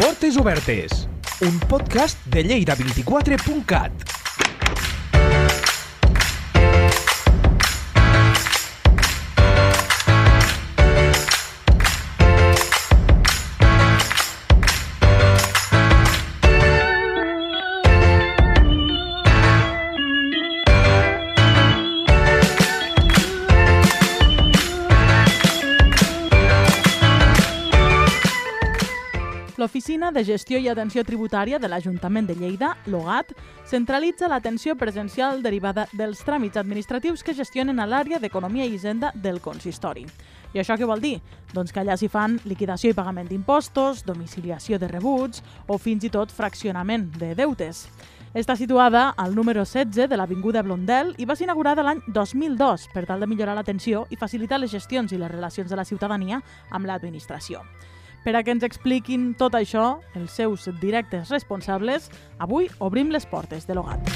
Portes Obertes, un podcast de Lleida24.cat. L'Oficina de Gestió i Atenció Tributària de l'Ajuntament de Lleida, l'OGAT, centralitza l'atenció presencial derivada dels tràmits administratius que gestionen a l'àrea d'Economia i Hisenda del consistori. I això què vol dir? Doncs que allà s'hi fan liquidació i pagament d'impostos, domiciliació de rebuts o fins i tot fraccionament de deutes. Està situada al número 16 de l'Avinguda Blondel i va ser inaugurada l'any 2002 per tal de millorar l'atenció i facilitar les gestions i les relacions de la ciutadania amb l'administració. Per a que ens expliquin tot això, els seus directes responsables, avui obrim les portes de l'OGAT.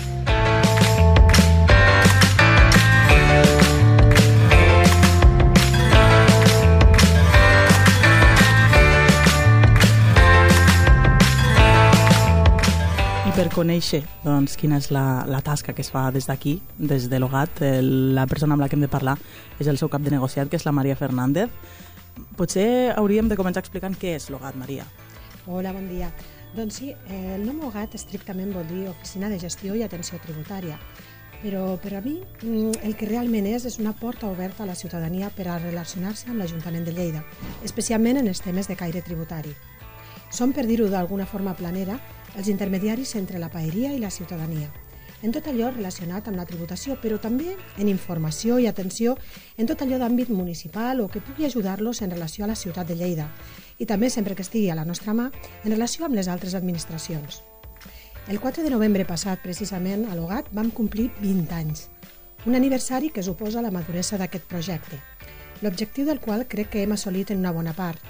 Per conèixer doncs, quina és la, la tasca que es fa des d'aquí, des de l'OGAT, la persona amb la que hem de parlar és el seu cap de negociat, que és la Maria Fernández. Potser hauríem de començar explicant què és l'OGAT, Maria. Hola, bon dia. Doncs sí, eh, el nom OGAT estrictament vol dir Oficina de Gestió i Atenció Tributària, però per a mi mm, el que realment és és una porta oberta a la ciutadania per a relacionar-se amb l'Ajuntament de Lleida, especialment en els temes de caire tributari. Som, per dir-ho d'alguna forma planera, els intermediaris entre la paeria i la ciutadania en tot allò relacionat amb la tributació, però també en informació i atenció en tot allò d'àmbit municipal o que pugui ajudar-los en relació a la ciutat de Lleida i també, sempre que estigui a la nostra mà, en relació amb les altres administracions. El 4 de novembre passat, precisament, a l'OGAT vam complir 20 anys, un aniversari que suposa la maduresa d'aquest projecte, l'objectiu del qual crec que hem assolit en una bona part,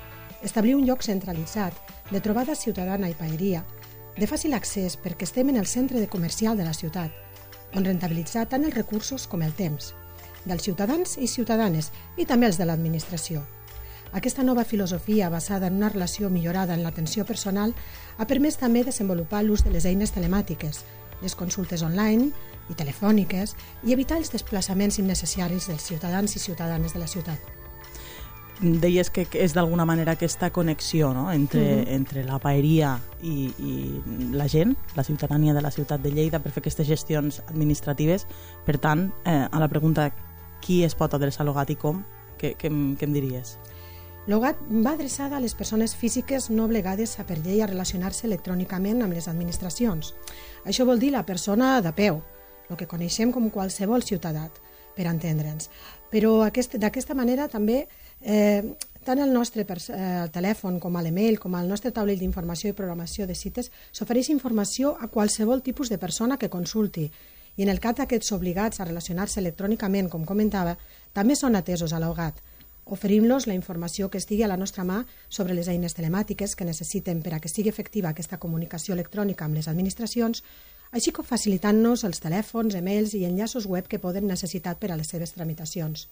establir un lloc centralitzat, de trobada ciutadana i paeria, de fàcil accés perquè estem en el centre de comercial de la ciutat, on rentabilitzar tant els recursos com el temps, dels ciutadans i ciutadanes i també els de l'administració. Aquesta nova filosofia basada en una relació millorada en l'atenció personal ha permès també desenvolupar l'ús de les eines telemàtiques, les consultes online i telefòniques i evitar els desplaçaments innecessaris dels ciutadans i ciutadanes de la ciutat deies que és d'alguna manera aquesta connexió no? entre, uh -huh. entre la paeria i, i la gent, la ciutadania de la ciutat de Lleida per fer aquestes gestions administratives. Per tant, eh, a la pregunta qui es pot adreçar a l'OGAT i com, què, què, què em diries? L'OGAT va adreçada a les persones físiques no obligades a per llei a relacionar-se electrònicament amb les administracions. Això vol dir la persona de peu, el que coneixem com qualsevol ciutadà, per entendre'ns. Però d'aquesta manera també Eh, tant el nostre eh, el telèfon com l'email com al nostre taulell d'informació i programació de cites s'ofereix informació a qualsevol tipus de persona que consulti i en el cas d'aquests obligats a relacionar-se electrònicament, com comentava, també són atesos a l'OGAT. Oferim-los la informació que estigui a la nostra mà sobre les eines telemàtiques que necessiten per a que sigui efectiva aquesta comunicació electrònica amb les administracions, així com facilitant-nos els telèfons, emails i enllaços web que poden necessitar per a les seves tramitacions.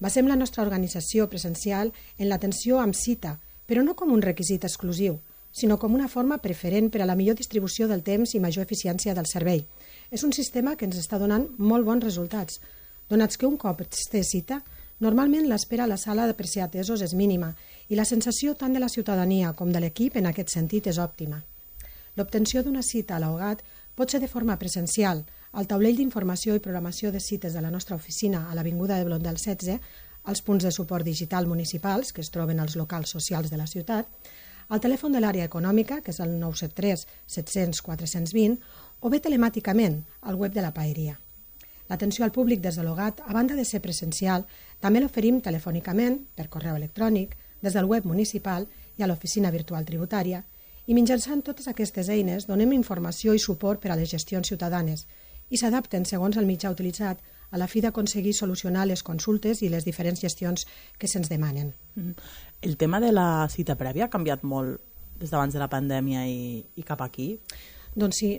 Basem la nostra organització presencial en l'atenció amb cita, però no com un requisit exclusiu, sinó com una forma preferent per a la millor distribució del temps i major eficiència del servei. És un sistema que ens està donant molt bons resultats, donats que un cop es té cita, normalment l'espera a la sala de per ser atesos és mínima i la sensació tant de la ciutadania com de l'equip en aquest sentit és òptima. L'obtenció d'una cita a l'OGAT pot ser de forma presencial, al taulell d'informació i programació de cites de la nostra oficina a l'Avinguda de Blondel 16, als punts de suport digital municipals, que es troben als locals socials de la ciutat, al telèfon de l'àrea econòmica, que és el 973 700 420, o bé telemàticament al web de la paeria. L'atenció al públic des de l'OGAT, a banda de ser presencial, també l'oferim telefònicament, per correu electrònic, des del web municipal i a l'oficina virtual tributària, i mitjançant totes aquestes eines donem informació i suport per a les gestions ciutadanes, i s'adapten segons el mitjà utilitzat a la fi d'aconseguir solucionar les consultes i les diferents gestions que se'ns demanen. Mm-hmm. El tema de la cita prèvia ha canviat molt des d'abans de la pandèmia i, i cap aquí? Doncs sí,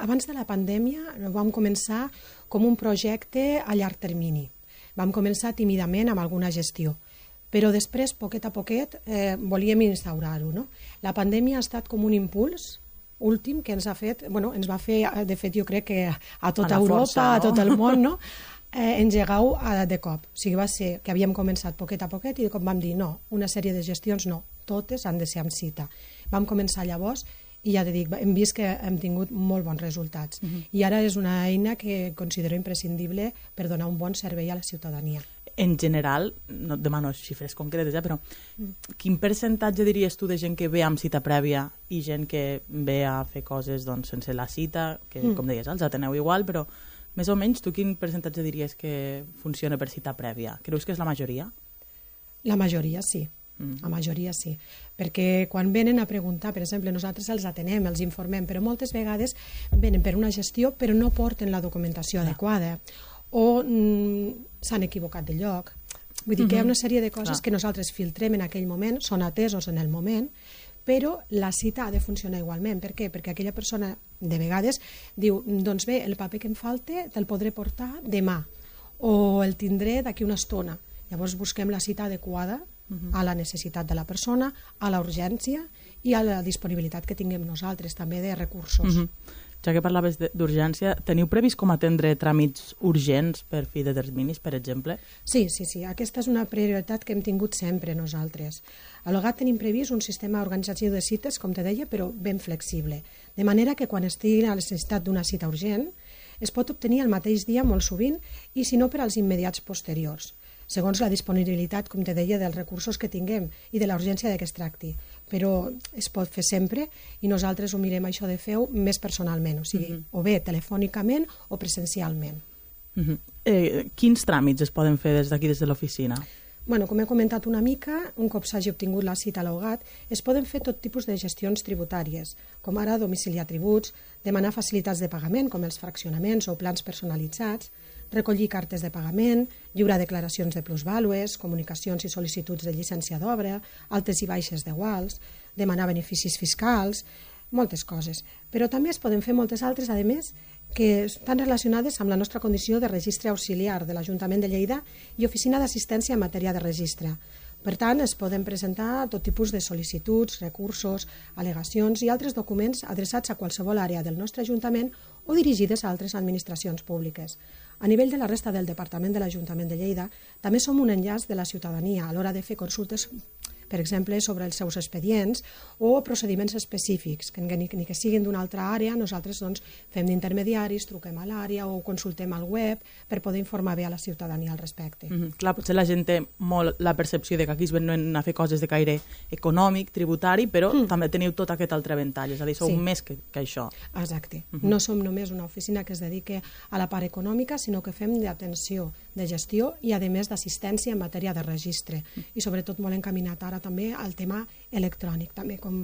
abans de la pandèmia vam començar com un projecte a llarg termini. Vam començar tímidament amb alguna gestió, però després, poquet a poquet, eh, volíem instaurar-ho. No? La pandèmia ha estat com un impuls últim que ens ha fet, bueno, ens va fer, eh, de fet, jo crec que a tota a Europa, força, no? a tot el món, no? eh, engegar-ho de cop. O sigui, va ser que havíem començat poquet a poquet i de cop vam dir no, una sèrie de gestions no, totes han de ser amb cita. Vam començar llavors i ja te dic, hem vist que hem tingut molt bons resultats. Uh -huh. I ara és una eina que considero imprescindible per donar un bon servei a la ciutadania en general, no et demano xifres concretes, eh, però mm. quin percentatge diries tu de gent que ve amb cita prèvia i gent que ve a fer coses doncs, sense la cita, que mm. com deies, els ateneu igual, però més o menys tu quin percentatge diries que funciona per cita prèvia? Creus que és la majoria? La majoria sí. Mm. La majoria sí, perquè quan venen a preguntar, per exemple, nosaltres els atenem, els informem, però moltes vegades venen per una gestió però no porten la documentació ah. adequada o mm, s'han equivocat de lloc. Vull dir que hi ha una sèrie de coses Clar. que nosaltres filtrem en aquell moment, són atesos en el moment, però la cita ha de funcionar igualment. Per què? Perquè aquella persona, de vegades, diu, doncs bé, el paper que em falta te'l podré portar demà o el tindré d'aquí una estona. Llavors busquem la cita adequada uh -huh. a la necessitat de la persona, a la urgència i a la disponibilitat que tinguem nosaltres també de recursos. Uh -huh ja que parlaves d'urgència, teniu previst com atendre tràmits urgents per fi de terminis, per exemple? Sí, sí, sí. Aquesta és una prioritat que hem tingut sempre nosaltres. A l'OGAT tenim previst un sistema organitzatiu de cites, com te deia, però ben flexible. De manera que quan estigui a la necessitat d'una cita urgent, es pot obtenir el mateix dia molt sovint i si no per als immediats posteriors segons la disponibilitat, com te deia, dels recursos que tinguem i de la urgència de què es tracti. Però es pot fer sempre i nosaltres ho mirem això de fer més personalment, o sigui, uh mhm. -huh. o bé telefònicament o presencialment. Uh mhm. -huh. eh, quins tràmits es poden fer des d'aquí, des de l'oficina? Bueno, com he comentat una mica, un cop s'hagi obtingut la cita a l'OGAT, es poden fer tot tipus de gestions tributàries, com ara domiciliar tributs, demanar facilitats de pagament, com els fraccionaments o plans personalitzats, recollir cartes de pagament, lliurar declaracions de plusvàlues, comunicacions i sol·licituds de llicència d'obra, altes i baixes de guals, demanar beneficis fiscals, moltes coses. Però també es poden fer moltes altres, a més, que estan relacionades amb la nostra condició de registre auxiliar de l'Ajuntament de Lleida i oficina d'assistència en matèria de registre. Per tant, es poden presentar tot tipus de sol·licituds, recursos, al·legacions i altres documents adreçats a qualsevol àrea del nostre Ajuntament o dirigides a altres administracions públiques. A nivell de la resta del Departament de l'Ajuntament de Lleida, també som un enllaç de la ciutadania a l'hora de fer consultes per exemple, sobre els seus expedients o procediments específics, que ni, ni que siguin d'una altra àrea, nosaltres doncs, fem d'intermediaris, truquem a l'àrea o consultem al web per poder informar bé a la ciutadania al respecte. Mm -hmm. Clar, potser la gent té molt la percepció de que aquí es venen a fer coses de caire econòmic, tributari, però mm. també teniu tot aquest altre ventall, és a dir, sou sí. més que, que això. Exacte. Mm -hmm. No som només una oficina que es dedique a la part econòmica, sinó que fem d'atenció, de gestió i, a més, d'assistència en matèria de registre. Mm. I, sobretot, molt encaminat ara també al tema electrònic, també com,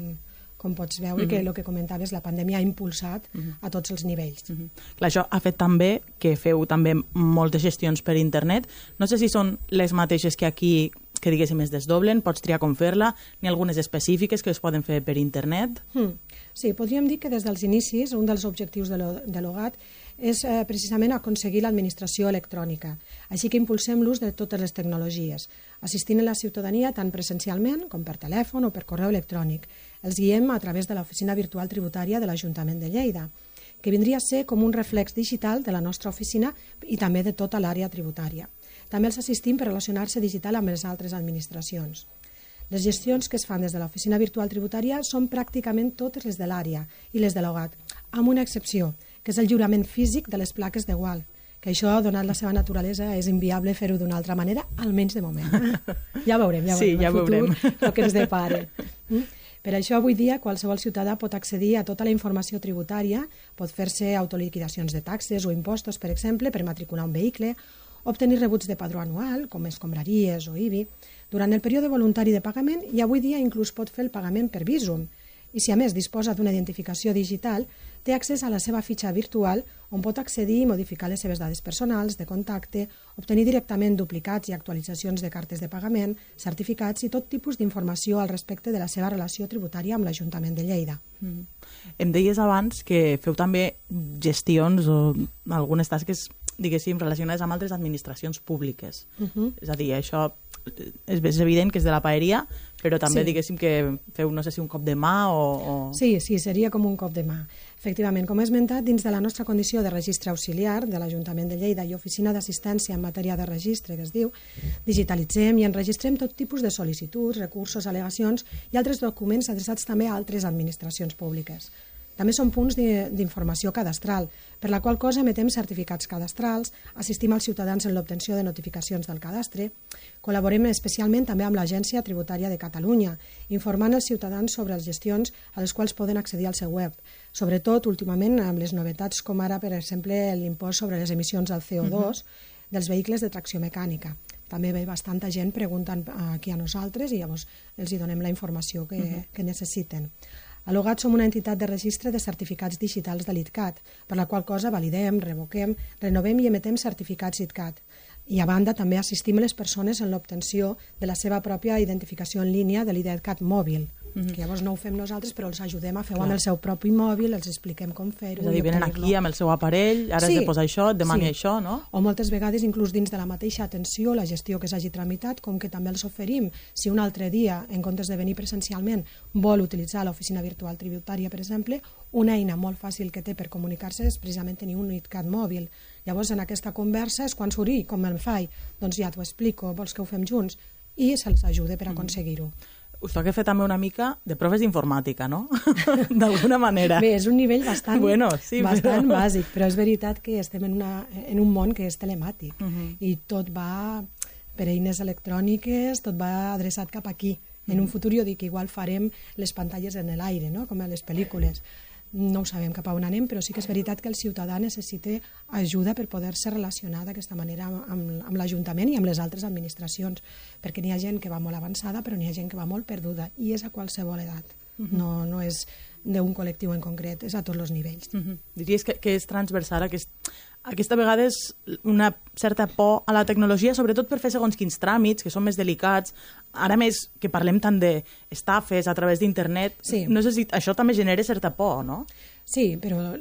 com pots veure, mm -hmm. que el que comentaves, la pandèmia ha impulsat mm -hmm. a tots els nivells. Mm -hmm. Clar, això ha fet també que feu també moltes gestions per internet. No sé si són les mateixes que aquí que diguéssim es desdoblen, pots triar com fer-la, ni algunes específiques que es poden fer per internet? Mm. Sí, podríem dir que des dels inicis un dels objectius de l'OGAT és eh, precisament aconseguir l'administració electrònica. Així que impulsem l'ús de totes les tecnologies, assistint a la ciutadania tant presencialment com per telèfon o per correu electrònic. Els guiem a través de l'oficina virtual tributària de l'Ajuntament de Lleida, que vindria a ser com un reflex digital de la nostra oficina i també de tota l'àrea tributària. També els assistim per relacionar-se digital amb les altres administracions. Les gestions que es fan des de l'oficina virtual tributària són pràcticament totes les de l'àrea i les de l'OGAT, amb una excepció, que és el lliurament físic de les plaques de gual, que això, donat la seva naturalesa, és inviable fer-ho d'una altra manera, almenys de moment. ja veurem, ja veurem. Sí, ja veurem. El que ens depara. Mm? Per això, avui dia, qualsevol ciutadà pot accedir a tota la informació tributària, pot fer-se autoliquidacions de taxes o impostos, per exemple, per matricular un vehicle, obtenir rebuts de padró anual, com escombraries o IBI, durant el període voluntari de pagament i avui dia inclús pot fer el pagament per Visum, i si a més disposa d'una identificació digital, té accés a la seva fitxa virtual on pot accedir i modificar les seves dades personals, de contacte, obtenir directament duplicats i actualitzacions de cartes de pagament, certificats i tot tipus d'informació al respecte de la seva relació tributària amb l'Ajuntament de Lleida. Mm. Em deies abans que feu també gestions o algunes tasques diguéssim, relacionades amb altres administracions públiques. Uh -huh. És a dir, això és, és evident que és de la paeria, però també, sí. diguéssim, que feu, no sé si un cop de mà o, o... Sí, sí, seria com un cop de mà. Efectivament, com he esmentat, dins de la nostra condició de registre auxiliar de l'Ajuntament de Lleida i Oficina d'Assistència en matèria de registre, que es diu, digitalitzem i enregistrem tot tipus de sol·licituds, recursos, al·legacions i altres documents adreçats també a altres administracions públiques. També són punts d'informació cadastral, per la qual cosa emetem certificats cadastrals, assistim als ciutadans en l'obtenció de notificacions del cadastre, col·laborem especialment també amb l'Agència Tributària de Catalunya, informant els ciutadans sobre les gestions a les quals poden accedir al seu web, sobretot últimament amb les novetats com ara, per exemple, l'impost sobre les emissions del CO2 uh -huh. dels vehicles de tracció mecànica. També ve bastanta gent preguntant aquí a nosaltres i llavors els hi donem la informació que, uh -huh. que necessiten. A som una entitat de registre de certificats digitals de l'ITCAT, per la qual cosa validem, revoquem, renovem i emetem certificats ITCAT. I a banda també assistim les persones en l'obtenció de la seva pròpia identificació en línia de l'IDCAT mòbil, Mm -hmm. que llavors no ho fem nosaltres, però els ajudem a fer amb el seu propi mòbil, els expliquem com fer-ho. És a dir, venen aquí amb el seu aparell, ara sí, has de posar això, et demani sí. això, no? O moltes vegades, inclús dins de la mateixa atenció, la gestió que s'hagi tramitat, com que també els oferim, si un altre dia, en comptes de venir presencialment, vol utilitzar l'oficina virtual tributària, per exemple, una eina molt fàcil que té per comunicar-se és precisament tenir un ITCAT mòbil. Llavors, en aquesta conversa és quan surt, com em fai? Doncs ja t'ho explico, vols que ho fem junts? I se'ls ajuda per aconseguir-ho. Mm us toca fer també una mica de proves d'informàtica, no? D'alguna manera. Bé, és un nivell bastant, bueno, sí, bastant però... bàsic, però és veritat que estem en, una, en un món que és telemàtic uh -huh. i tot va per eines electròniques, tot va adreçat cap aquí. En un futur jo dic que igual farem les pantalles en l'aire, no? com a les pel·lícules no ho sabem cap a on anem, però sí que és veritat que el ciutadà necessita ajuda per poder-se relacionar d'aquesta manera amb, amb l'Ajuntament i amb les altres administracions, perquè n'hi ha gent que va molt avançada, però n'hi ha gent que va molt perduda, i és a qualsevol edat. Uh -huh. no, no és d'un col·lectiu en concret, és a tots els nivells. Uh -huh. Diries que, que és transversal aquest, aquesta vegada és una certa por a la tecnologia, sobretot per fer segons quins tràmits, que són més delicats. Ara més que parlem tant d'estafes a través d'internet, sí. no sé si això també genera certa por, no? Sí, però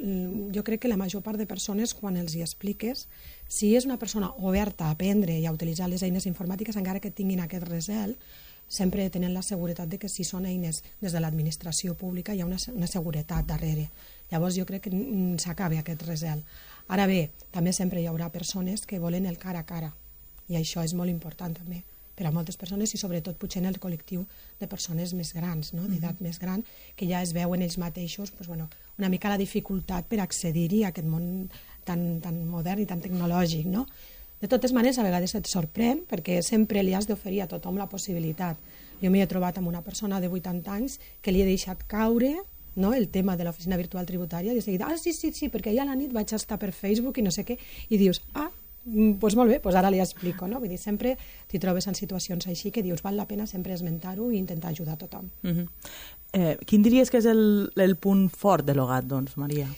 jo crec que la major part de persones, quan els hi expliques, si és una persona oberta a aprendre i a utilitzar les eines informàtiques, encara que tinguin aquest resel, sempre tenen la seguretat de que si són eines des de l'administració pública hi ha una, una seguretat darrere. Llavors jo crec que s'acaba aquest resel. Ara bé, també sempre hi haurà persones que volen el cara a cara, i això és molt important també per a moltes persones i sobretot potser en el col·lectiu de persones més grans, no? d'edat mm -hmm. més gran, que ja es veuen ells mateixos pues, bueno, una mica la dificultat per accedir-hi a aquest món tan, tan modern i tan tecnològic. No? De totes maneres, a vegades et sorprèn perquè sempre li has d'oferir a tothom la possibilitat. Jo m'hi he trobat amb una persona de 80 anys que li he deixat caure no? el tema de l'oficina virtual tributària, i de seguida, ah, sí, sí, sí, perquè ahir a la nit vaig estar per Facebook i no sé què, i dius, ah, doncs pues molt bé, pues ara li explico, no? Vull dir, sempre t'hi trobes en situacions així que dius, val la pena sempre esmentar-ho i intentar ajudar a tothom. Uh -huh. eh, quin diries que és el, el punt fort de l'OGAT, doncs, Maria?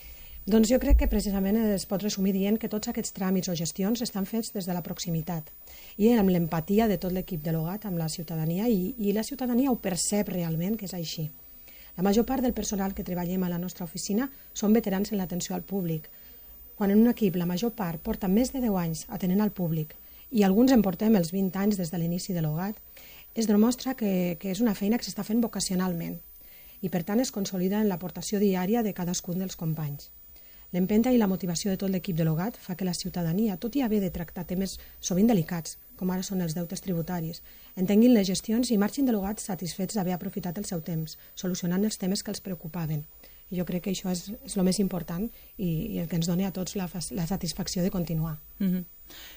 Doncs jo crec que precisament es pot resumir dient que tots aquests tràmits o gestions estan fets des de la proximitat i amb l'empatia de tot l'equip de l'OGAT amb la ciutadania i, i la ciutadania ho percep realment que és així. La major part del personal que treballem a la nostra oficina són veterans en l'atenció al públic. Quan en un equip la major part porta més de 10 anys atenent al públic i alguns en portem els 20 anys des de l'inici de l'OGAT, es demostra que, que és una feina que s'està fent vocacionalment i per tant es consolida en l'aportació diària de cadascun dels companys. L'empenta i la motivació de tot l'equip de l'OGAT fa que la ciutadania, tot i haver de tractar temes sovint delicats, com ara són els deutes tributaris, entenguin les gestions i marxin de l'OGAT satisfets d'haver aprofitat el seu temps, solucionant els temes que els preocupaven. I jo crec que això és, és el més important i, i el que ens dona a tots la, la satisfacció de continuar. Mm -hmm.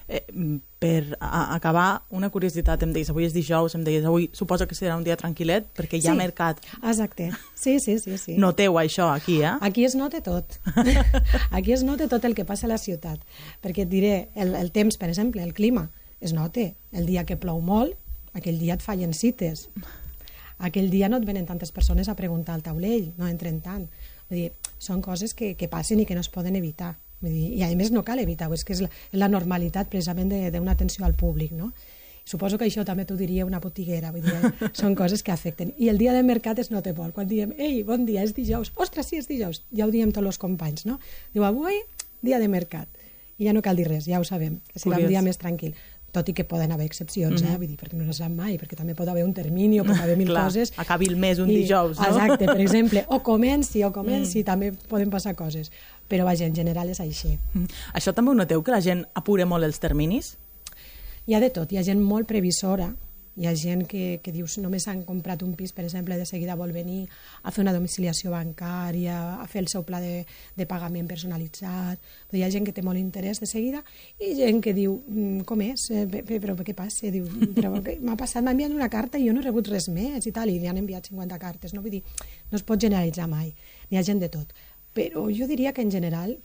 eh, per a, acabar, una curiositat, em deies, avui és dijous, em deies, avui suposo que serà un dia tranquil·let perquè hi ha sí, mercat. exacte. Sí, sí, sí, sí. Noteu això aquí, eh? Aquí es nota tot. aquí es nota tot el que passa a la ciutat. Perquè et diré, el, el temps, per exemple, el clima, es nota. El dia que plou molt, aquell dia et fallen cites aquell dia no et venen tantes persones a preguntar al taulell, no entren tant. Vull dir, són coses que, que passen i que no es poden evitar. Vull dir, I a més no cal evitar-ho, és que és la, la normalitat precisament d'una atenció al públic. No? Suposo que això també t'ho diria una botiguera, vull dir, eh, són coses que afecten. I el dia de mercat és no té vol. Quan diem, ei, bon dia, és dijous. Ostres, sí, és dijous. Ja ho diem tots els companys, no? Diu, avui, dia de mercat. i ja no cal dir res, ja ho sabem, que serà Curiós. un dia més tranquil tot i que poden haver excepcions, eh? vull dir, perquè no se sap mai, perquè també pot haver un termini o pot haver mil Clar, coses. acabi el mes un dijous, no? Exacte, per exemple, o comenci o comenci, mm. també poden passar coses. Però vaja, en general és així. Mm. Això també ho noteu, que la gent apure molt els terminis? Hi ha de tot, hi ha gent molt previsora, hi ha gent que, que dius només han comprat un pis, per exemple, de seguida vol venir a fer una domiciliació bancària, a fer el seu pla de, de pagament personalitzat. Però hi ha gent que té molt interès de seguida i gent que diu, "Mm, com és? Eh, pe- pe- Però què passa? Diu, però què m'ha passat? M'ha enviat una carta i jo no he rebut res més i tal, i li han enviat 50 cartes. No? Vull dir, no es pot generalitzar mai. N'hi ha gent de tot. Però jo diria que en general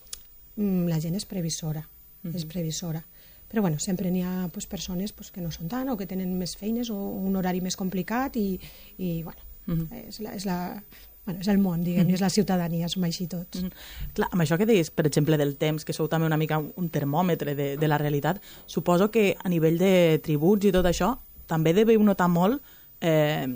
mm, la gent és previsora, mm -hmm. és previsora. Però bueno, sempre n'hi ha pues, persones pues, que no són tant o que tenen més feines o un horari més complicat i, i bueno, mm -hmm. és, la, és, la, bueno, és el món, diguem, mm -hmm. és la ciutadania, som així tots. Mm -hmm. Clar, amb això que deies, per exemple, del temps, que sou també una mica un termòmetre de, de la realitat, suposo que a nivell de tributs i tot això, també deveu notar molt, eh,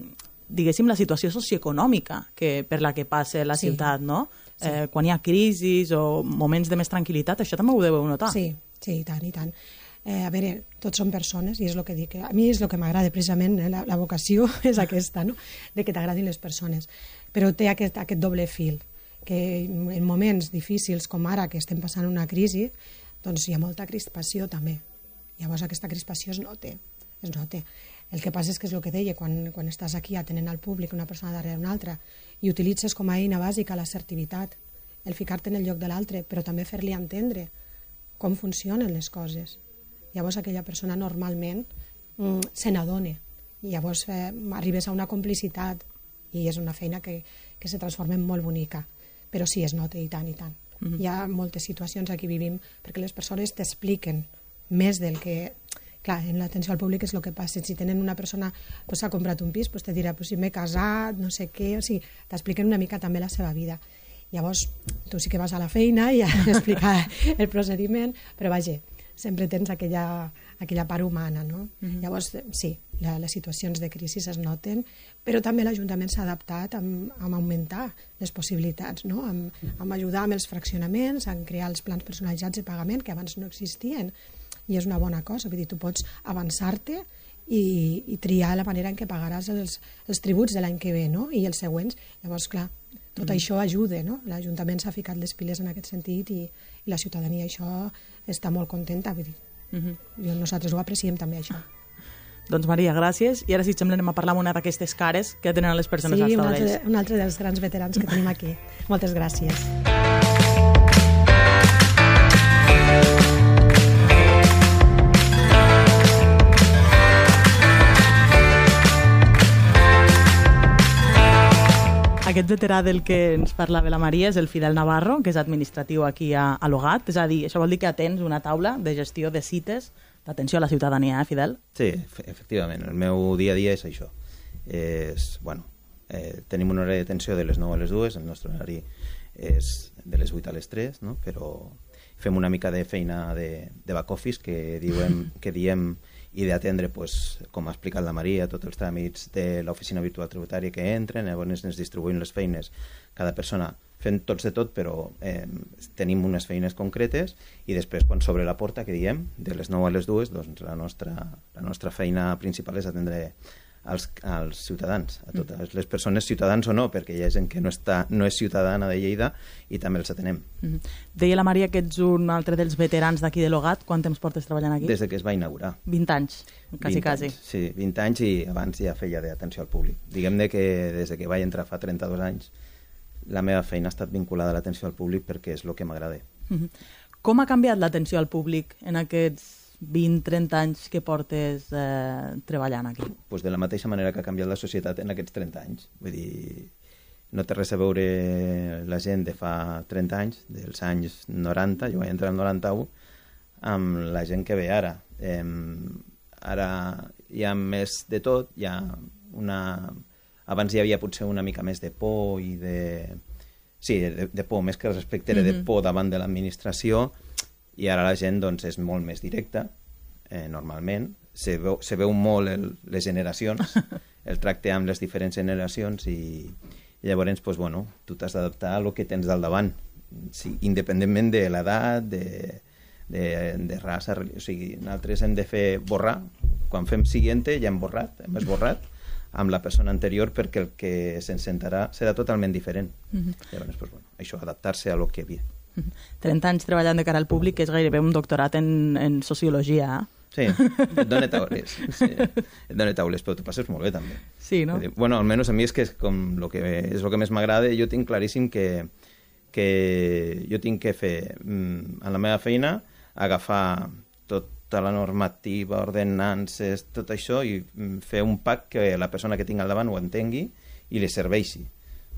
diguéssim, la situació socioeconòmica que, per la que passa la Sí. ciutat, no? Sí. Eh, quan hi ha crisis o moments de més tranquil·litat, això també ho deveu notar. Sí, sí, i tant, i tant. Eh, a veure, tots són persones i és el que dic. A mi és el que m'agrada precisament, eh, la, la vocació és aquesta, no? de que t'agradin les persones. Però té aquest, aquest doble fil, que en moments difícils com ara, que estem passant una crisi, doncs hi ha molta crispació també. Llavors aquesta crispació es nota, es nota. El que passa és que és el que deia, quan, quan estàs aquí atenent al públic, una persona darrere una altra, i utilitzes com a eina bàsica l'assertivitat, el ficar-te en el lloc de l'altre, però també fer-li entendre com funcionen les coses. Llavors aquella persona normalment mm, se n'adona i llavors eh, arribes a una complicitat i és una feina que, que se transforma en molt bonica. Però sí, es nota i tant i tant. Mm -hmm. Hi ha moltes situacions aquí vivim perquè les persones t'expliquen més del que... Clar, en l'atenció al públic és el que passa. Si tenen una persona pues, s'ha comprat un pis, pues, te dirà pues, si m'he casat, no sé què... O sigui, t'expliquen una mica també la seva vida. Llavors, tu sí que vas a la feina i has d'explicar el procediment, però vaja, sempre tens aquella, aquella part humana, no? Mm -hmm. Llavors, sí, la, les situacions de crisi es noten, però també l'Ajuntament s'ha adaptat amb, amb augmentar les possibilitats, no? Amb, amb ajudar amb els fraccionaments, amb crear els plans personalitzats de pagament que abans no existien, i és una bona cosa, vull dir, tu pots avançar-te i, i triar la manera en què pagaràs els, els tributs de l'any que ve, no? I els següents. Llavors, clar, tot mm. això ajuda, no? L'Ajuntament s'ha ficat les piles en aquest sentit i, i la ciutadania això està molt contenta, vull dir. Mm -hmm. Nosaltres ho apreciem també, això. Doncs Maria, gràcies. I ara, si et sembla, anem a parlar amb una d'aquestes cares que tenen les persones sí, als un taulells. altre, un altre dels grans veterans que tenim aquí. Moltes gràcies. Aquest veterà del que ens parlava la Maria és el Fidel Navarro, que és administratiu aquí a, a Logat. És a dir, això vol dir que atens una taula de gestió de cites d'atenció a la ciutadania, eh, Fidel? Sí, efe- efectivament. El meu dia a dia és això. És, bueno, eh, tenim un horari d'atenció de les 9 a les 2, el nostre horari és de les 8 a les 3, no? però fem una mica de feina de, de back office que, diuen, que diem i d'atendre, pues, com ha explicat la Maria, tots els tràmits de l'oficina virtual tributària que entren, llavors ens distribuïm les feines, cada persona fent tots de tot, però eh, tenim unes feines concretes i després quan s'obre la porta, que diem, de les 9 a les 2, doncs la nostra, la nostra feina principal és atendre als, als ciutadans, a totes les persones, ciutadans o no, perquè hi ha gent que no, està, no és ciutadana de Lleida i també els atenem. Mm -hmm. Deia la Maria que ets un altre dels veterans d'aquí de Logat. Quant temps portes treballant aquí? Des de que es va inaugurar. 20 anys, quasi, 20 quasi. Anys, sí, 20 anys i abans ja feia d'atenció al públic. Diguem-ne que des de que vaig entrar fa 32 anys la meva feina ha estat vinculada a l'atenció al públic perquè és el que m'agrada. Mm -hmm. Com ha canviat l'atenció al públic en aquests 20-30 anys que portes eh, treballant aquí? pues de la mateixa manera que ha canviat la societat en aquests 30 anys. Vull dir, no té res a veure la gent de fa 30 anys, dels anys 90, jo vaig entrar al 91, amb la gent que ve ara. Eh, ara hi ha més de tot, hi ha una... Abans hi havia potser una mica més de por i de... Sí, de, de por, més que respecte, era de por davant de l'administració i ara la gent doncs, és molt més directa, eh, normalment. Se veu, se veu molt el, les generacions, el tracte amb les diferents generacions i, i llavors, pues, bueno, tu t'has d'adaptar a el que tens al davant, sí, independentment de l'edat, de, de, de raça, o sigui, nosaltres hem de fer borrar, quan fem siguiente ja hem borrat, hem esborrat amb la persona anterior perquè el que se'n sentarà serà totalment diferent. Mm -hmm. Llavors, pues, bueno, això, adaptar-se a lo que havia. 30 anys treballant de cara al públic, que és gairebé un doctorat en, en sociologia, eh? Sí, et dona taules. Sí, et dona taules, però t'ho passes molt bé, també. Sí, no? Bueno, almenys a mi és que és, com lo que, és el que més m'agrada. Jo tinc claríssim que, que jo tinc que fer, mm, en la meva feina, agafar tota la normativa, ordenances, tot això, i mm, fer un pack que la persona que tinc al davant ho entengui i li serveixi.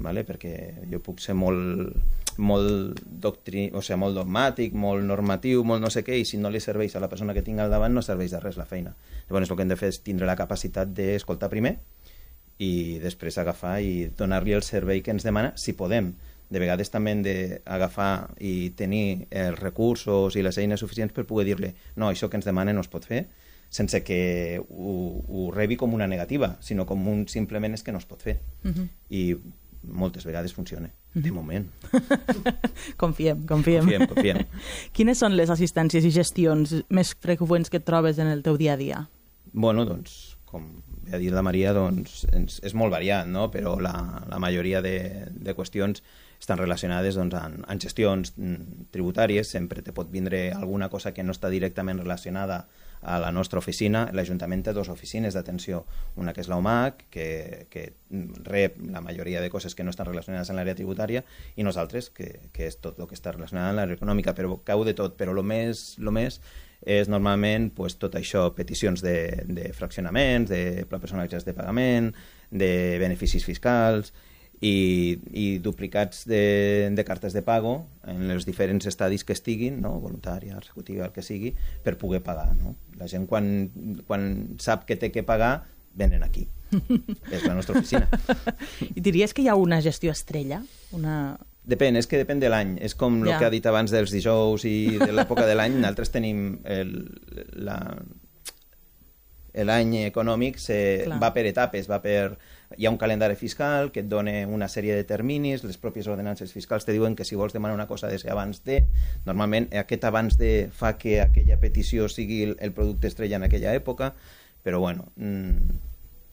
Vale? perquè jo puc ser molt, molt, doctri... o sigui, molt dogmàtic, molt normatiu, molt no sé què, i si no li serveix a la persona que tinc al davant no serveix de res la feina. Llavors el que hem de fer és tindre la capacitat d'escoltar primer i després agafar i donar-li el servei que ens demana, si podem de vegades també hem d'agafar i tenir els recursos i les eines suficients per poder dir-li no, això que ens demanen no es pot fer sense que ho, ho rebi com una negativa, sinó com un simplement és que no es pot fer. Uh -huh. I moltes vegades funciona, uh. De moment. confiem, confiem. Confiem, confiem. Quines són les assistències i gestions més freqüents que et trobes en el teu dia a dia? Bueno, doncs, com ha dit la Maria, doncs, és molt variat, no? però la, la majoria de, de qüestions estan relacionades doncs, amb, amb gestions mm, tributàries, sempre te pot vindre alguna cosa que no està directament relacionada a la nostra oficina. L'Ajuntament té dues oficines d'atenció, una que és l'OMAC, que, que rep la majoria de coses que no estan relacionades amb l'àrea tributària, i nosaltres, que, que és tot el que està relacionat amb l'àrea econòmica, però cau de tot, però el més, lo més és normalment pues, tot això, peticions de, de fraccionaments, de pla personalitzats de pagament, de beneficis fiscals, i, i duplicats de, de cartes de pago en els diferents estadis que estiguin, no? voluntària, executiva, el que sigui, per poder pagar. No? La gent quan, quan sap que té que pagar, venen aquí. és la nostra oficina. I diries que hi ha una gestió estrella? Una... Depèn, és que depèn de l'any. És com el ja. que ha dit abans dels dijous i de l'època de l'any. Nosaltres tenim el, la, l'any econòmic se, va per etapes, va per hi ha un calendari fiscal que et dona una sèrie de terminis, les pròpies ordenances fiscals te diuen que si vols demanar una cosa de ser abans de, normalment aquest abans de fa que aquella petició sigui el, el producte estrella en aquella època, però bueno, mm,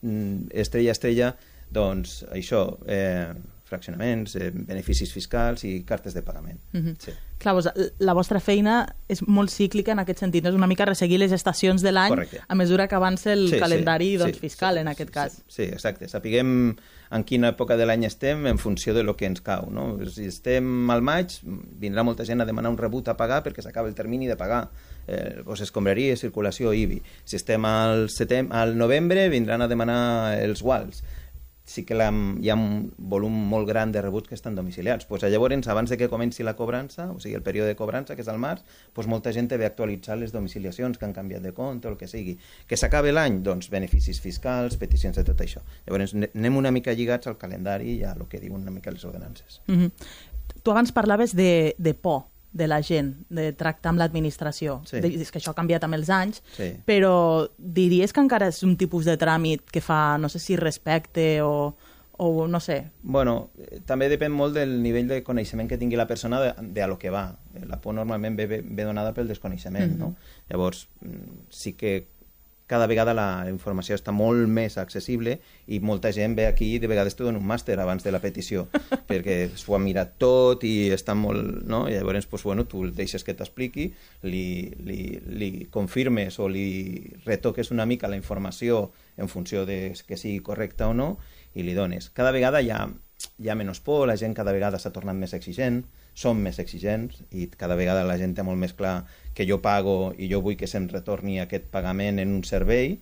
mm estrella, estrella, doncs això, eh, fraccionaments, eh, beneficis fiscals i cartes de pagament. Mm -hmm. sí. Clar, vos, la vostra feina és molt cíclica en aquest sentit, és una mica resseguir les estacions de l'any a mesura que avança el sí, calendari sí, doncs, sí, fiscal, sí, en aquest cas. Sí, sí, exacte. Sapiguem en quina època de l'any estem en funció de lo que ens cau. No? Si estem al maig, vindrà molta gent a demanar un rebut a pagar perquè s'acaba el termini de pagar eh, pues escombraria, circulació, IBI. Si estem al, setem, al novembre, vindran a demanar els guals sí que la, hi ha un volum molt gran de rebuts que estan domiciliats. Pues, llavors, abans de que comenci la cobrança, o sigui, el període de cobrança, que és al març, pues, molta gent ve a actualitzar les domiciliacions que han canviat de compte o el que sigui. Que s'acabe l'any, doncs, beneficis fiscals, peticions de tot això. Llavors, anem una mica lligats al calendari i a el que diuen una mica les ordenances. Mm -hmm. Tu abans parlaves de, de por de la gent, de tractar amb l'administració. Sí. És que això ha canviat amb els anys, sí. però diries que encara és un tipus de tràmit que fa, no sé si respecte o, o no sé. Bueno, també depèn molt del nivell de coneixement que tingui la persona de, de a lo que va. La por normalment ve, ve, ve donada pel desconeixement, mm -hmm. no? Llavors, sí que cada vegada la informació està molt més accessible i molta gent ve aquí i de vegades te dona un màster abans de la petició perquè s'ho ha mirat tot i està molt... No? I llavors pues, bueno, tu deixes que t'expliqui, li, li, li confirmes o li retoques una mica la informació en funció de que sigui correcta o no i li dones. Cada vegada hi ha, hi ha menys por, la gent cada vegada s'ha tornat més exigent, som més exigents i cada vegada la gent té molt més clar que jo pago i jo vull que se'm retorni aquest pagament en un servei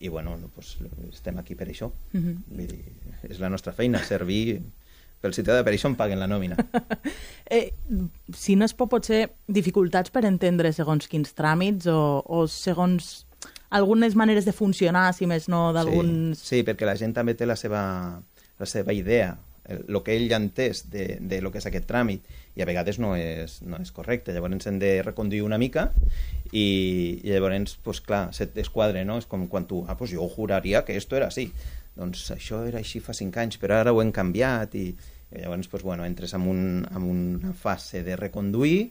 i bueno, no, pues, estem aquí per això. Uh mhm. -huh. Vull dir, és la nostra feina, servir pel ciutadà, per això em paguen la nòmina. eh, si no es pot, potser dificultats per entendre segons quins tràmits o, o segons algunes maneres de funcionar, si més no, d'alguns... Sí, sí, perquè la gent també té la seva, la seva idea el que ell ja ha entès de, de lo que és aquest tràmit i a vegades no és, no és correcte. Llavors hem de reconduir una mica i, i llavors, pues, clar, se't desquadre, no? És com quan tu, ah, pues jo juraria que esto era així. Doncs això era així fa cinc anys, però ara ho hem canviat i, i llavors, pues, bueno, entres en, un, en una fase de reconduir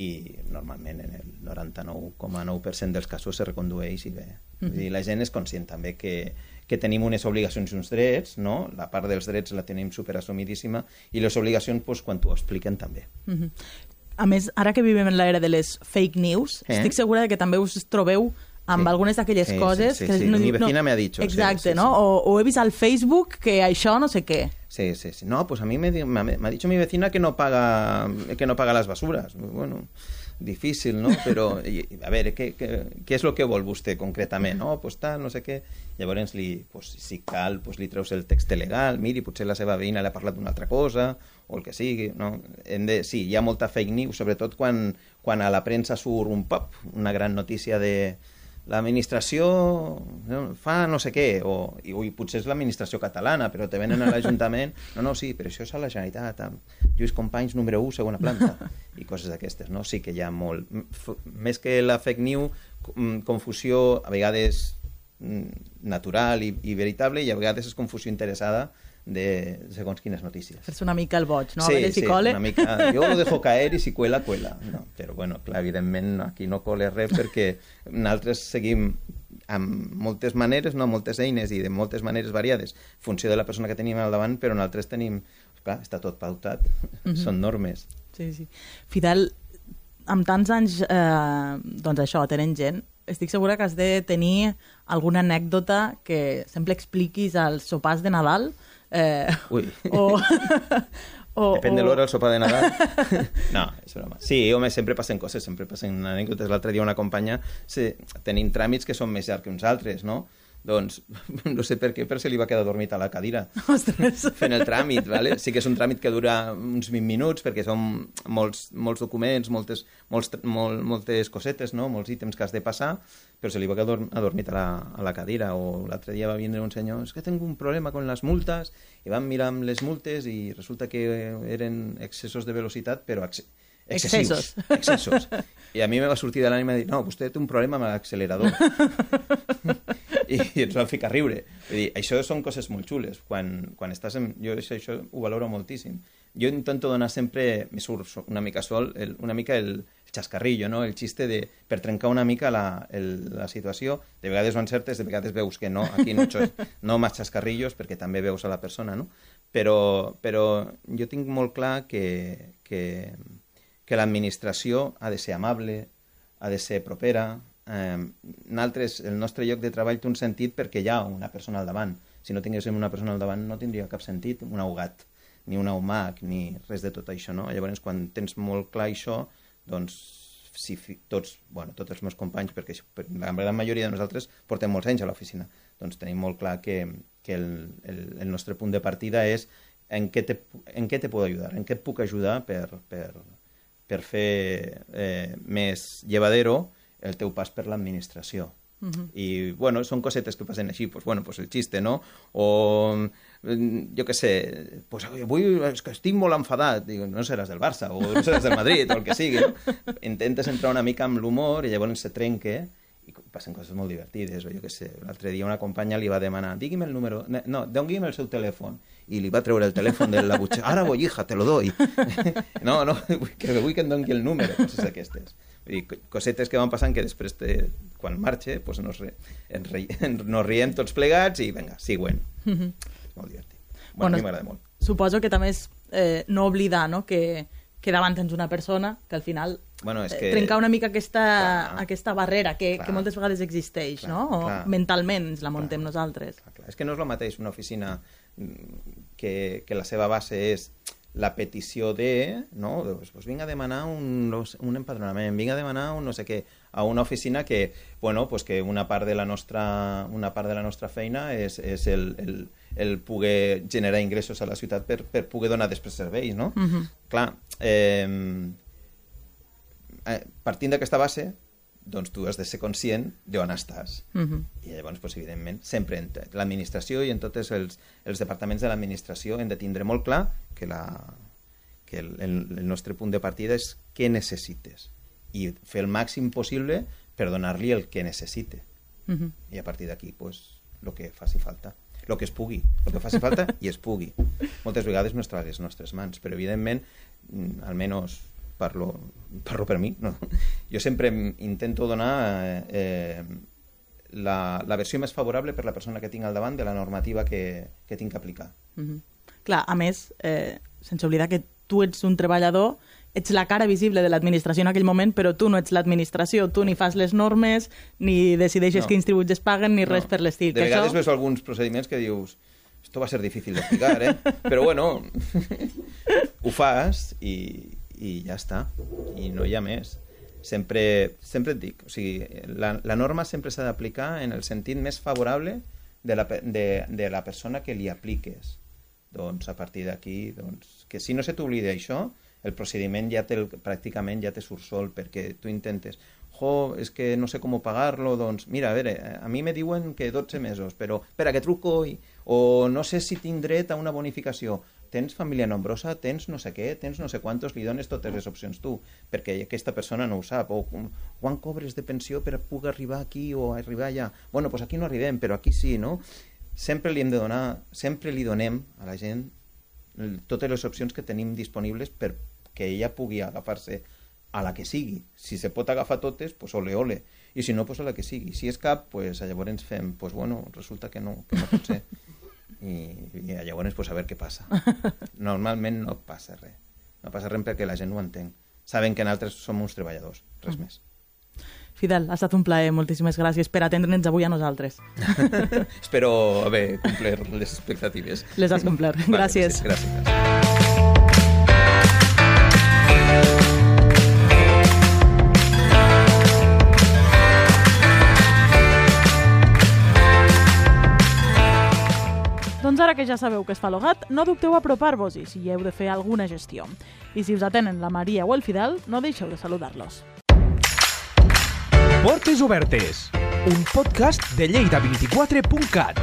i normalment en el 99,9% dels casos se recondueix i bé. Mm -hmm. I la gent és conscient també que, que tenim unes obligacions i uns drets, no? la part dels drets la tenim superassumidíssima i les obligacions, pues, quan t'ho expliquen també. Mm -hmm. A més, ara que vivim en l'era de les fake news, eh? estic segura de que també us trobeu amb sí. algunes d'aquelles sí, coses... Sí, sí, que sí. No, Mi vecina no, me ha dicho. Exacte, sí, sí, no? Sí. O, o he vist al Facebook que això no sé què. Sí, sí, sí. No, pues a mí me, me, me ha dicho mi vecina que no paga que no paga las basuras. Bueno, difícil, no? Però, i, a veure, què, què, què és el que vol vostè concretament? No, pues tal, no sé què. Llavors, li, pues, si cal, pues, li treus el text legal, miri, potser la seva veïna li ha parlat d'una altra cosa, o el que sigui, no? Hem de, sí, hi ha molta fake news, sobretot quan, quan a la premsa surt un pop, una gran notícia de l'administració fa no sé què, o, i, ui, potser és l'administració catalana, però te venen a l'Ajuntament, no, no, sí, però això és a la Generalitat, amb Lluís Companys, número 1, segona planta, i coses d'aquestes, no? Sí que hi ha molt... F més que la fake news, confusió, a vegades natural i, i veritable, i a vegades és confusió interessada de segons quines notícies. Fer-se una mica el boig, no? Sí, a veure si sí, cole. una mica... Jo lo dejo caer i si cuela, cuela. No, però, bueno, clar, evidentment aquí no cola res perquè nosaltres seguim amb moltes maneres, no moltes eines i de moltes maneres variades, funció de la persona que tenim al davant, però nosaltres tenim... Clar, està tot pautat, mm -hmm. són normes. Sí, sí. Fidel, amb tants anys, eh, doncs això, tenint gent, estic segura que has de tenir alguna anècdota que sempre expliquis als sopars de Nadal, Eh, Ui. O, o, Depèn de l'hora del sopar de Nadal. no, és broma. Sí, home, sempre passen coses, sempre passen anècdotes. L'altre dia una companya, sí, tenim tràmits que són més llargs que uns altres, no? Doncs, no sé per què, però se li va quedar dormit a la cadira. Ostres. Fent el tràmit, ¿vale? Sí que és un tràmit que dura uns 20 minuts, perquè són molts, molts documents, moltes, molts, molt, moltes cosetes, no? molts ítems que has de passar, però se li va quedar adormit a la, a la cadira. O l'altre dia va vindre un senyor, és que tinc un problema con les multes, i van mirar amb les multes i resulta que eren excessos de velocitat, però ex excessius. Excessos. Excessos. I a mi me va sortir de l'ànima dir, no, vostè té un problema amb l'accelerador. I, i ens vam ficar a riure. Vull dir, això són coses molt xules. Quan, quan estàs en... Jo això, això ho valoro moltíssim. Jo intento donar sempre, me surt una mica sol, el, una mica el, el xascarrillo, no? el xiste de, per trencar una mica la, el, la situació. De vegades van certes, de vegades veus que no, aquí no, xos, no más xascarrillos perquè també veus a la persona, no? Però, però jo tinc molt clar que, que, que l'administració ha de ser amable, ha de ser propera, eh, nosaltres, el nostre lloc de treball té un sentit perquè hi ha una persona al davant. Si no tinguéssim una persona al davant no tindria cap sentit un augat, ni un aumac, ni res de tot això, no? Llavors, quan tens molt clar això, doncs, si tots, bueno, tots els meus companys, perquè la gran majoria de nosaltres portem molts anys a l'oficina, doncs tenim molt clar que, que el, el, el nostre punt de partida és en què te, en què te puc ajudar, en què et puc ajudar per, per, per fer eh, més llevadero el teu pas per l'administració. Uh -huh. I, bueno, són cosetes que passen així, pues, bueno, pues el xiste, no? O, jo què sé, pues, avui és que estic molt enfadat, dic, no seràs del Barça, o no seràs del Madrid, o el que sigui, no? Intentes entrar una mica amb l'humor i llavors se trenque i passen coses molt divertides, o jo què sé, l'altre dia una companya li va demanar, digui'm el número, no, doni'm el seu telèfon, i li va treure el telèfon de la butxaca, ara voy, hija, te lo doy. no, no, que vull que em doni el número, coses d'aquestes. I cosetes que van passant que després, te, quan marxe, pues nos, re, ens, re, nos riem tots plegats i vinga, següent. Mm -hmm. És molt divertit. Bueno, bueno, a mi m'agrada molt. Suposo que també és eh, no oblidar no? que, que davant tens una persona que al final bueno, és que... eh, trencar una mica aquesta, clar, aquesta barrera que, clar, que moltes vegades existeix, clar, no? O clar, mentalment ens la montem clar, nosaltres. Clar, clar. És que no és el mateix una oficina que, que la seva base és la petició de, no? Doncs, pues vinga a demanar un, un empadronament, vinga a demanar un no sé què, a una oficina que, bueno, pues que una part de la nostra, una part de la nostra feina és, és el, el, el poder generar ingressos a la ciutat per, per poder donar després serveis, no? Uh -huh. Clar, eh, partint d'aquesta base, doncs tu has de ser conscient d'on estàs. Uh -huh. I llavors, pues, evidentment, sempre en l'administració i en tots els, els departaments de l'administració hem de tindre molt clar que, la, que el, el, el nostre punt de partida és què necessites i fer el màxim possible per donar-li el que necessite. Uh -huh. I a partir d'aquí, pues, el que faci falta. El que es pugui. El que faci falta i es pugui. Moltes vegades no està a les nostres mans, però evidentment, almenys parlo, parlo per mi, no? jo sempre intento donar eh, la, la versió més favorable per la persona que tinc al davant de la normativa que, que tinc que aplicar. Mm -hmm. Clar, a més, eh, sense oblidar que tu ets un treballador ets la cara visible de l'administració en aquell moment, però tu no ets l'administració, tu ni fas les normes, ni decideixes no. quins tributs es paguen, ni no. res per l'estil. De vegades això... veus alguns procediments que dius esto va a ser difícil d'explicar, eh? Però bueno, ho fas i, i ja està. I no hi ha més. Sempre, sempre et dic, o sigui, la, la norma sempre s'ha d'aplicar en el sentit més favorable de la, de, de la persona que li apliques. Doncs a partir d'aquí, doncs, que si no se t'oblida això, el procediment ja té, pràcticament ja te surt sol, perquè tu intentes, jo, és que no sé com pagar-lo, doncs, mira, a veure, a mi me diuen que 12 mesos, però, espera, que truco, i, o no sé si tinc dret a una bonificació, tens família nombrosa, tens no sé què, tens no sé quantos, li dones totes les opcions tu, perquè aquesta persona no ho sap, o quan cobres de pensió per poder arribar aquí o arribar allà? Bueno, doncs aquí no arribem, però aquí sí, no? Sempre li hem de donar, sempre li donem a la gent totes les opcions que tenim disponibles per que ella pugui agafar-se a la que sigui. Si se pot agafar totes, pues ole, ole. I si no, pues a la que sigui. Si és cap, pues llavors fem, pues bueno, resulta que no, que no pot ser. I, i llavors, pues a veure què passa. Normalment no passa res. No passa res perquè la gent ho entén. Saben que nosaltres som uns treballadors, res mm. més. Fidel, ha estat un plaer. Moltíssimes gràcies per atendre'ns avui a nosaltres. Espero haver complert les expectatives. Les has complert. Vale, gràcies. Sí, gràcies. Doncs ara que ja sabeu que es fa logat, no dubteu a apropar-vos-hi si hi heu de fer alguna gestió. I si us atenen la Maria o el Fidel, no deixeu de saludar-los. Portes Obertes, un podcast de Lleida24.cat.